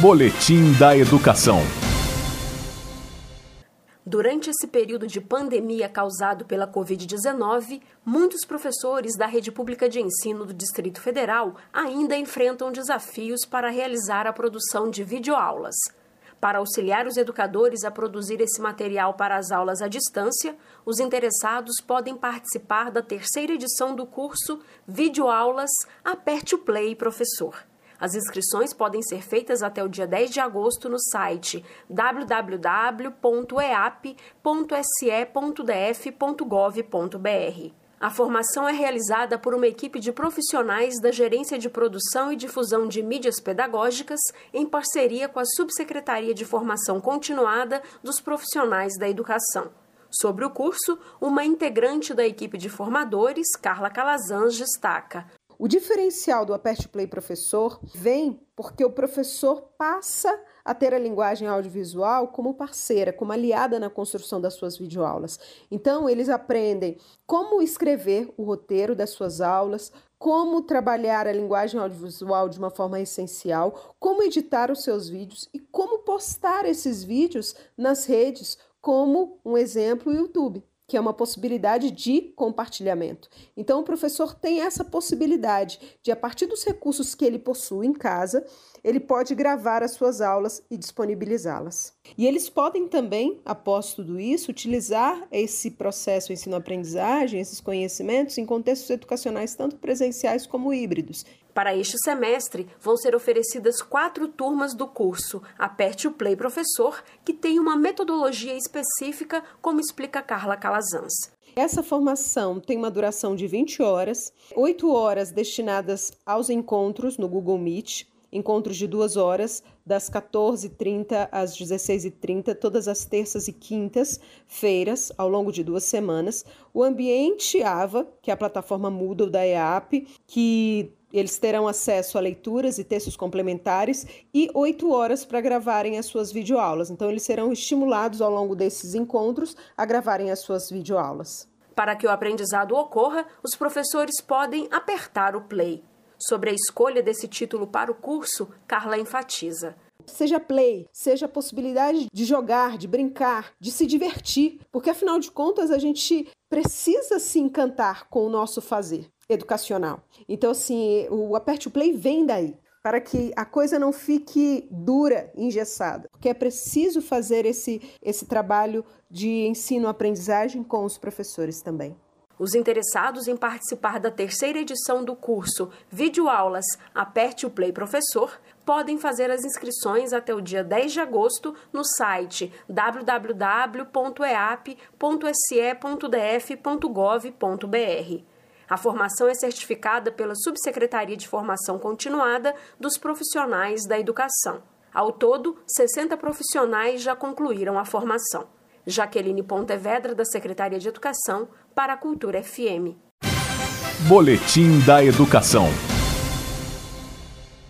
Boletim da Educação. Durante esse período de pandemia causado pela Covid-19, muitos professores da rede pública de ensino do Distrito Federal ainda enfrentam desafios para realizar a produção de videoaulas. Para auxiliar os educadores a produzir esse material para as aulas à distância, os interessados podem participar da terceira edição do curso Videoaulas Aperte o Play, Professor. As inscrições podem ser feitas até o dia 10 de agosto no site www.eap.se.df.gov.br. A formação é realizada por uma equipe de profissionais da Gerência de Produção e Difusão de Mídias Pedagógicas, em parceria com a Subsecretaria de Formação Continuada dos Profissionais da Educação. Sobre o curso, uma integrante da equipe de formadores, Carla Calazans, destaca: o diferencial do Aperte Play Professor vem porque o professor passa a ter a linguagem audiovisual como parceira, como aliada na construção das suas videoaulas. Então, eles aprendem como escrever o roteiro das suas aulas, como trabalhar a linguagem audiovisual de uma forma essencial, como editar os seus vídeos e como postar esses vídeos nas redes, como um exemplo o YouTube que é uma possibilidade de compartilhamento. Então, o professor tem essa possibilidade de, a partir dos recursos que ele possui em casa, ele pode gravar as suas aulas e disponibilizá-las. E eles podem também, após tudo isso, utilizar esse processo ensino-aprendizagem, esses conhecimentos, em contextos educacionais tanto presenciais como híbridos. Para este semestre, vão ser oferecidas quatro turmas do curso Aperte o Play Professor, que tem uma metodologia específica, como explica Carla Calazans. Essa formação tem uma duração de 20 horas, 8 horas destinadas aos encontros no Google Meet, encontros de duas horas, das 14h30 às 16h30, todas as terças e quintas feiras, ao longo de duas semanas. O ambiente AVA, que é a plataforma Moodle da EAP, que eles terão acesso a leituras e textos complementares e oito horas para gravarem as suas videoaulas. Então, eles serão estimulados ao longo desses encontros a gravarem as suas videoaulas. Para que o aprendizado ocorra, os professores podem apertar o play. Sobre a escolha desse título para o curso, Carla enfatiza. Seja play, seja a possibilidade de jogar, de brincar, de se divertir, porque afinal de contas a gente precisa se encantar com o nosso fazer educacional. Então, assim, o Aperte o Play vem daí, para que a coisa não fique dura, engessada, porque é preciso fazer esse, esse trabalho de ensino-aprendizagem com os professores também. Os interessados em participar da terceira edição do curso Videoaulas Aperte o Play Professor podem fazer as inscrições até o dia 10 de agosto no site www.eap.se.df.gov.br. A formação é certificada pela Subsecretaria de Formação Continuada dos Profissionais da Educação. Ao todo, 60 profissionais já concluíram a formação. Jaqueline Pontevedra, da Secretaria de Educação, para a Cultura FM. Boletim da Educação.